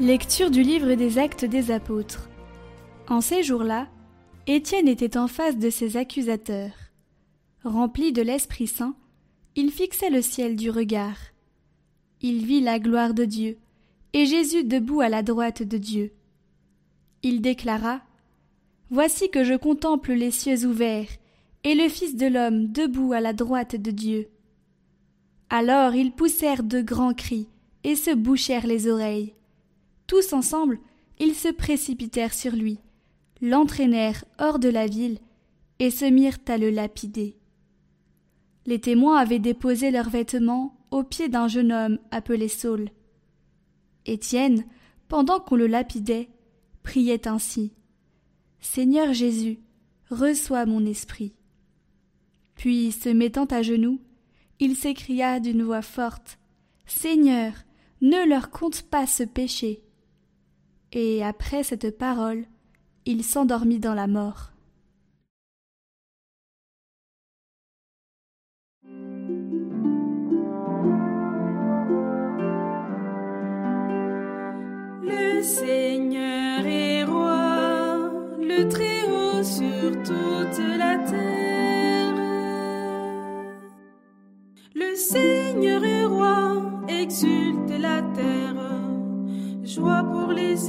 Lecture du livre des actes des apôtres. En ces jours-là, Étienne était en face de ses accusateurs. Rempli de l'Esprit Saint, il fixait le ciel du regard. Il vit la gloire de Dieu, et Jésus debout à la droite de Dieu. Il déclara Voici que je contemple les cieux ouverts, et le Fils de l'homme debout à la droite de Dieu. Alors ils poussèrent de grands cris, et se bouchèrent les oreilles. Tous ensemble, ils se précipitèrent sur lui, l'entraînèrent hors de la ville, et se mirent à le lapider. Les témoins avaient déposé leurs vêtements aux pieds d'un jeune homme appelé Saul. Étienne, pendant qu'on le lapidait, priait ainsi. Seigneur Jésus, reçois mon esprit. Puis, se mettant à genoux, il s'écria d'une voix forte. Seigneur, ne leur compte pas ce péché et après cette parole, il s'endormit dans la mort. Le Seigneur est roi, le Très-Haut sur toute la terre. Le Seigneur est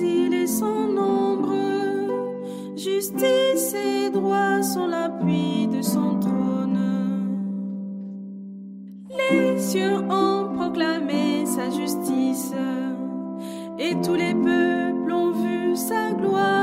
îles et son nombre. Justice et droit sont l'appui de son trône. Les cieux ont proclamé sa justice, et tous les peuples ont vu sa gloire.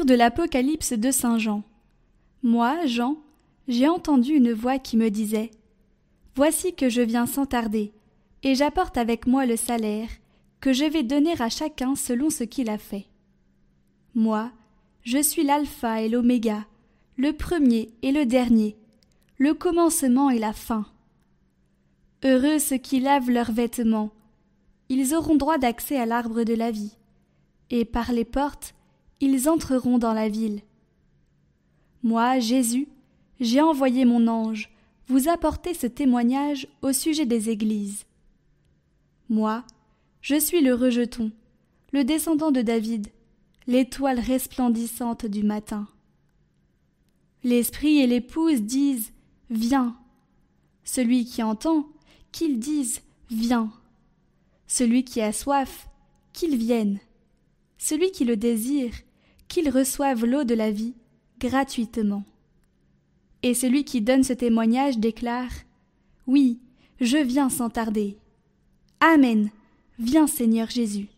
De l'Apocalypse de Saint Jean. Moi, Jean, j'ai entendu une voix qui me disait Voici que je viens sans tarder, et j'apporte avec moi le salaire, que je vais donner à chacun selon ce qu'il a fait. Moi, je suis l'alpha et l'oméga, le premier et le dernier, le commencement et la fin. Heureux ceux qui lavent leurs vêtements, ils auront droit d'accès à l'arbre de la vie, et par les portes, ils entreront dans la ville. Moi, Jésus, j'ai envoyé mon ange, vous apporter ce témoignage au sujet des églises. Moi, je suis le rejeton, le descendant de David, l'étoile resplendissante du matin. L'esprit et l'épouse disent Viens. Celui qui entend, qu'il dise Viens. Celui qui a soif, qu'il vienne. Celui qui le désire, qu'il reçoive l'eau de la vie gratuitement. Et celui qui donne ce témoignage déclare Oui, je viens sans tarder. Amen. Viens Seigneur Jésus.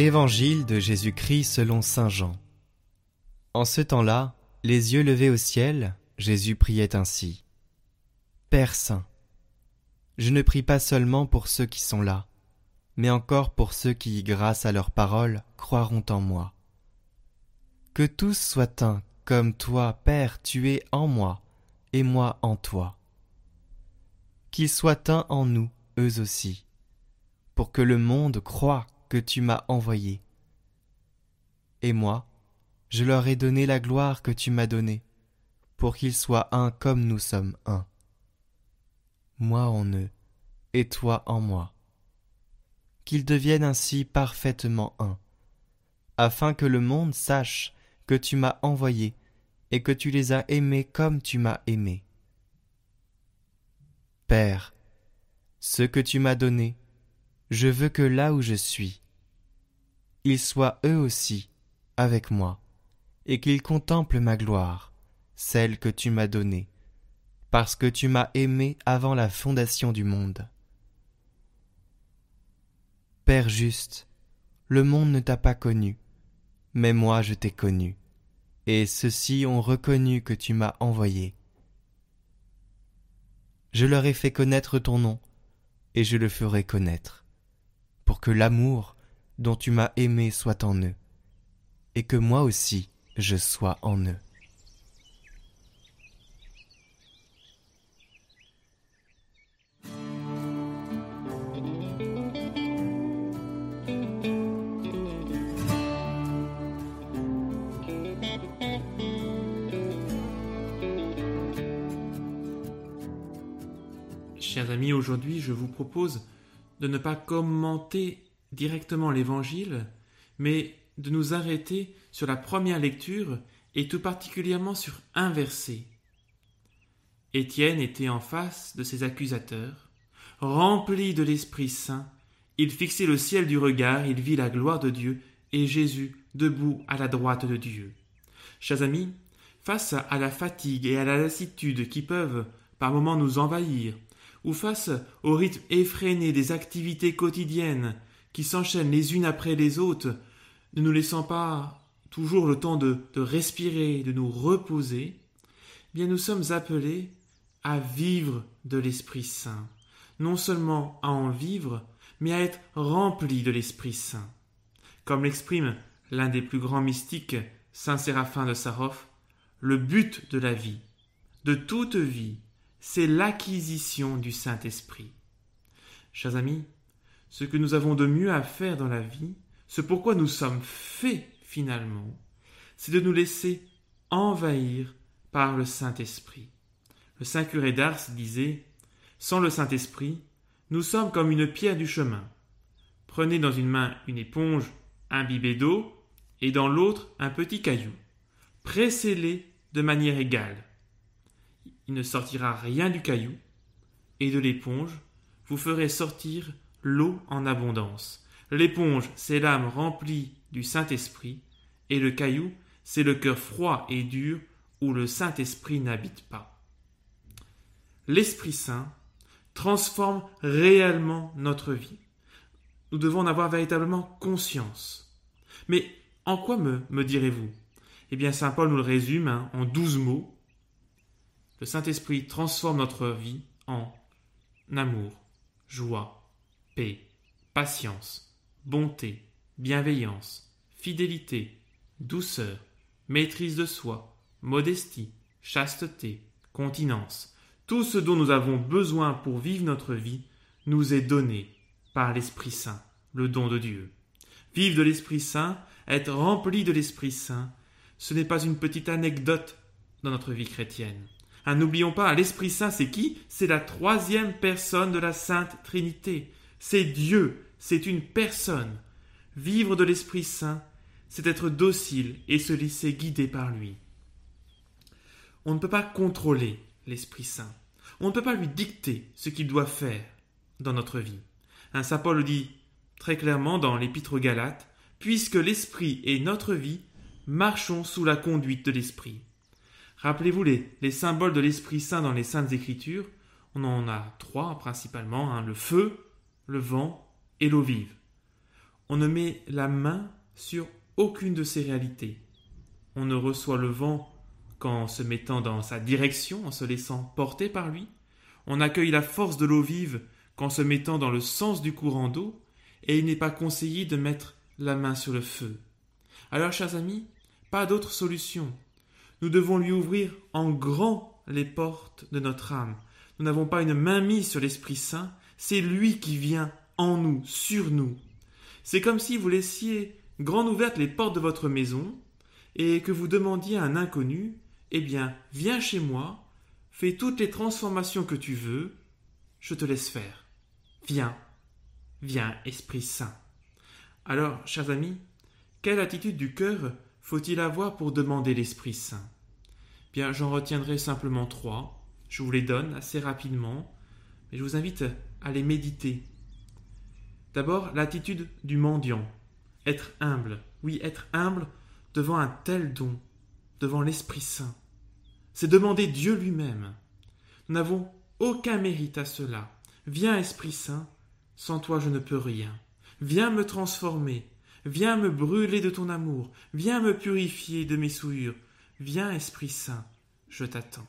Évangile de Jésus-Christ selon Saint Jean. En ce temps-là, les yeux levés au ciel, Jésus priait ainsi. Père Saint, je ne prie pas seulement pour ceux qui sont là, mais encore pour ceux qui, grâce à leur parole, croiront en moi. Que tous soient un, comme toi, Père, tu es en moi, et moi en toi. Qu'ils soient un en nous, eux aussi, pour que le monde croie que tu m'as envoyé. Et moi, je leur ai donné la gloire que tu m'as donnée, pour qu'ils soient un comme nous sommes un. Moi en eux, et toi en moi qu'ils deviennent ainsi parfaitement un, afin que le monde sache que tu m'as envoyé et que tu les as aimés comme tu m'as aimé. Père, ce que tu m'as donné, je veux que là où je suis, ils soient eux aussi avec moi, et qu'il contemple ma gloire, celle que tu m'as donnée, parce que tu m'as aimé avant la fondation du monde. Père juste, le monde ne t'a pas connu, mais moi je t'ai connu, et ceux-ci ont reconnu que tu m'as envoyé. Je leur ai fait connaître ton nom, et je le ferai connaître, pour que l'amour dont tu m'as aimé soit en eux, et que moi aussi je sois en eux. Chers amis, aujourd'hui je vous propose de ne pas commenter directement l'évangile, mais de nous arrêter sur la première lecture et tout particulièrement sur un verset. Étienne était en face de ses accusateurs. Rempli de l'Esprit Saint, il fixait le ciel du regard, il vit la gloire de Dieu et Jésus debout à la droite de Dieu. Chers amis, face à la fatigue et à la lassitude qui peuvent par moments nous envahir, ou face au rythme effréné des activités quotidiennes qui s'enchaînent les unes après les autres, ne nous laissant pas toujours le temps de, respirer, de nous reposer, eh bien nous sommes appelés à vivre de l'Esprit Saint, non seulement à en vivre, mais à être remplis de l'Esprit Saint. Comme l'exprime l'un des plus grands mystiques, Saint Séraphin de Sarov, le but de la vie, de toute vie, c'est l'acquisition du Saint-Esprit. Chers amis, ce que nous avons de mieux à faire dans la vie, ce pourquoi nous sommes faits finalement, c'est de nous laisser envahir par le Saint-Esprit. Le Saint curé d'Ars disait Sans le Saint-Esprit, nous sommes comme une pierre du chemin. Prenez dans une main une éponge imbibée d'eau et dans l'autre un petit caillou. Pressez-les de manière égale. Il ne sortira rien du caillou, et de l'éponge, vous ferez sortir l'eau en abondance. L'éponge, c'est l'âme remplie du Saint-Esprit, et le caillou, c'est le cœur froid et dur où le Saint-Esprit n'habite pas. L'Esprit Saint transforme réellement notre vie. Nous devons en avoir véritablement conscience. Mais en quoi me, direz-vous? Eh bien, Saint Paul nous le résume hein, en douze mots. Le Saint-Esprit transforme notre vie en amour, joie, paix, patience, bonté, bienveillance, fidélité, douceur, maîtrise de soi, modestie, chasteté, continence. Tout ce dont nous avons besoin pour vivre notre vie nous est donné par l'Esprit Saint, le don de Dieu. Vivre de l'Esprit Saint, être rempli de l'Esprit Saint, ce n'est pas une petite anecdote dans notre vie chrétienne. Ah, n'oublions pas, l'Esprit Saint, c'est qui? C'est la troisième personne de la Sainte Trinité. C'est Dieu, c'est une personne. Vivre de l'Esprit Saint, c'est être docile et se laisser guider par lui. On ne peut pas contrôler l'Esprit Saint. On ne peut pas lui dicter ce qu'il doit faire dans notre vie. Un Saint Paul dit très clairement dans l'Épître aux Galates, puisque l'Esprit est notre vie, marchons sous la conduite de l'Esprit. Rappelez-vous les, les, symboles de l'Esprit Saint dans les Saintes Écritures. On en a trois principalement, hein, le feu, le vent et l'eau vive. On ne met la main sur aucune de ces réalités. On ne reçoit le vent qu'en se mettant dans sa direction, en se laissant porter par lui. On accueille la force de l'eau vive qu'en se mettant dans le sens du courant d'eau, et il n'est pas conseillé de mettre la main sur le feu. Alors, chers amis, pas d'autre solution nous devons lui ouvrir en grand les portes de notre âme. Nous n'avons pas une main mise sur l'Esprit Saint, c'est lui qui vient en nous, sur nous. C'est comme si vous laissiez grande ouvertes les portes de votre maison et que vous demandiez à un inconnu Eh bien, viens chez moi, fais toutes les transformations que tu veux, je te laisse faire. Viens, viens, Esprit Saint. Alors, chers amis, quelle attitude du cœur faut-il avoir pour demander l'Esprit Saint? Bien, j'en retiendrai simplement trois. Je vous les donne assez rapidement, mais je vous invite à les méditer. D'abord, l'attitude du mendiant. Être humble. Oui, être humble devant un tel don. devant l'Esprit Saint. C'est demander Dieu lui-même. Nous n'avons aucun mérite à cela. Viens, Esprit Saint, sans toi je ne peux rien. Viens me transformer, viens me brûler de ton amour, viens me purifier de mes souillures. Viens, Esprit Saint, je t'attends.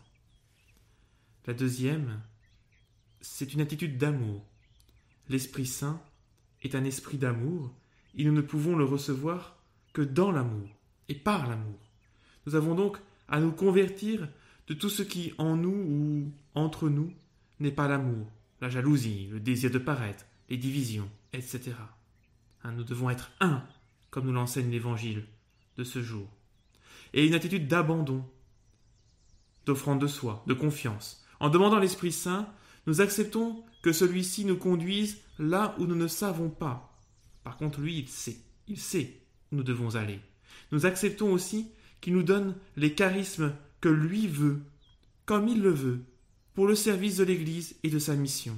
La deuxième, c'est une attitude d'amour. L'Esprit Saint est un esprit d'amour, et nous ne pouvons le recevoir que dans l'amour et par l'amour. Nous avons donc à nous convertir de tout ce qui en nous ou entre nous n'est pas l'amour, la jalousie, le désir de paraître, les divisions, etc. Hein, nous devons être un, comme nous l'enseigne l'Évangile de ce jour. Et une attitude d'abandon, d'offrande de soi, de confiance. En demandant l'Esprit Saint, nous acceptons que celui-ci nous conduise là où nous ne savons pas. Par contre, lui, il sait, il sait où nous devons aller. Nous acceptons aussi qu'il nous donne les charismes que lui veut, comme il le veut, pour le service de l'Église et de sa mission.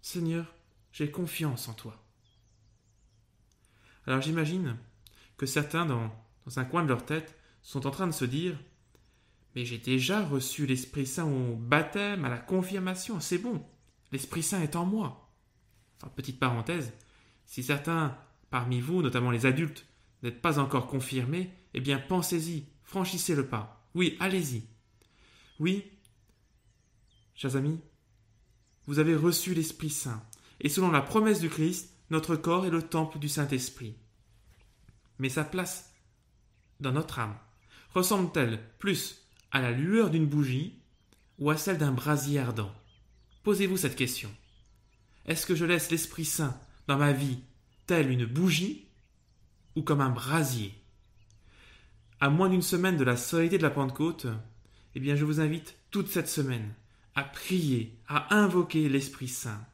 Seigneur, j'ai confiance en toi. Alors j'imagine que certains, dans, un coin de leur tête, sont en train de se dire Mais j'ai déjà reçu l'Esprit Saint au baptême, à la confirmation, c'est bon, l'Esprit Saint est en moi. petite parenthèse, si certains parmi vous, notamment les adultes, n'êtes pas encore confirmés, eh bien pensez-y, franchissez le pas. Oui, allez-y. Oui, chers amis, vous avez reçu l'Esprit Saint, et selon la promesse du Christ, notre corps est le temple du Saint-Esprit. Mais sa place dans notre âme ressemble-t-elle plus à la lueur d'une bougie ou à celle d'un brasier ardent? Posez-vous cette question. Est-ce que je laisse l'Esprit Saint dans ma vie telle une bougie ou comme un brasier? À moins d'une semaine de la solidité de la Pentecôte, eh bien je vous invite toute cette semaine à prier, à invoquer l'Esprit Saint.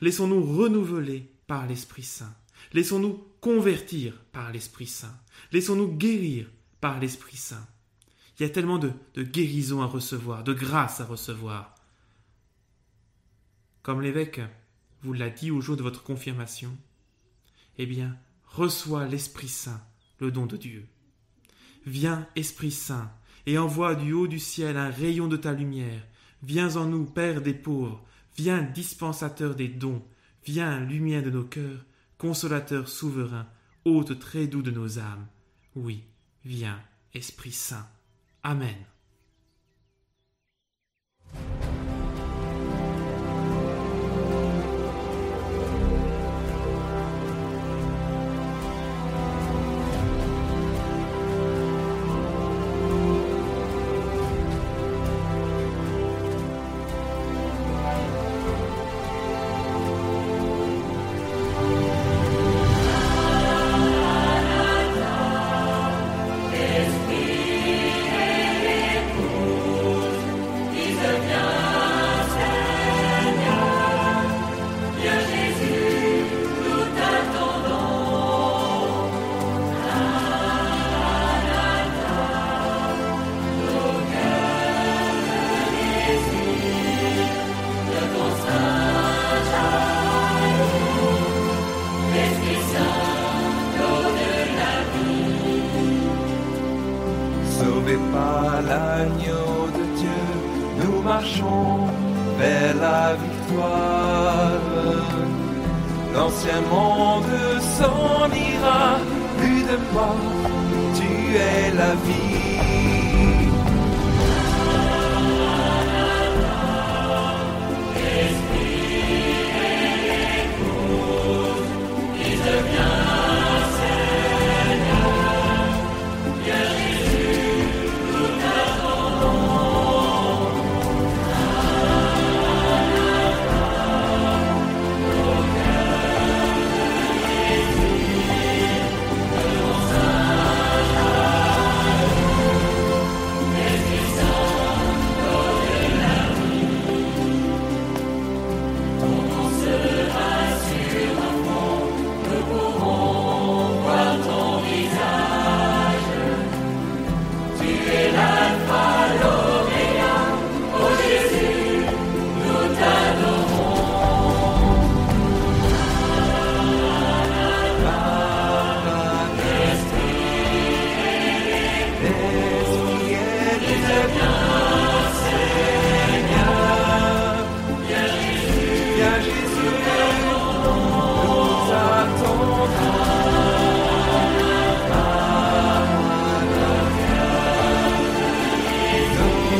Laissons-nous renouveler par l'Esprit Saint. Laissons-nous convertir par l'Esprit Saint. Laissons-nous guérir par l'Esprit Saint. Il y a tellement de, de guérison à recevoir, de grâce à recevoir. Comme l'évêque vous l'a dit au jour de votre confirmation, eh bien, reçois l'Esprit Saint, le don de Dieu. Viens, Esprit Saint, et envoie du haut du ciel un rayon de ta lumière. Viens en nous, Père des pauvres, viens, dispensateur des dons, viens, lumière de nos cœurs, consolateur souverain, hôte très doux de nos âmes. Oui, viens, Esprit Saint. Amen.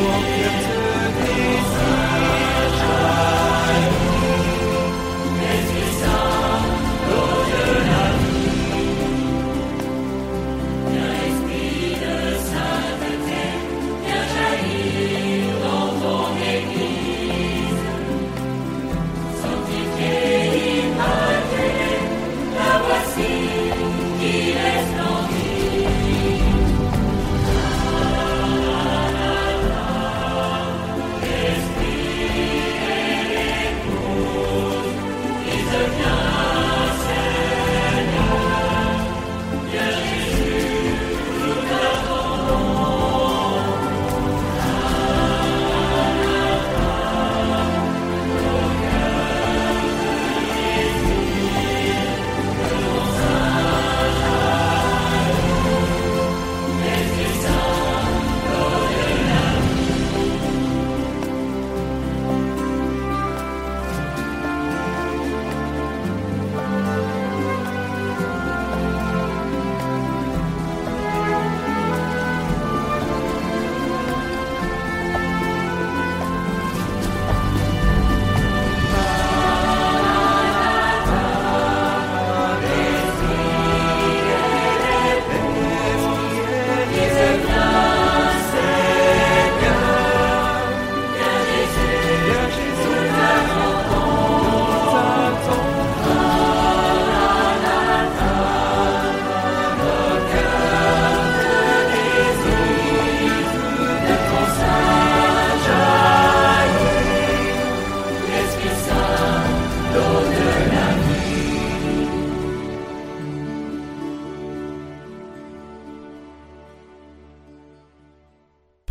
walk Yeah.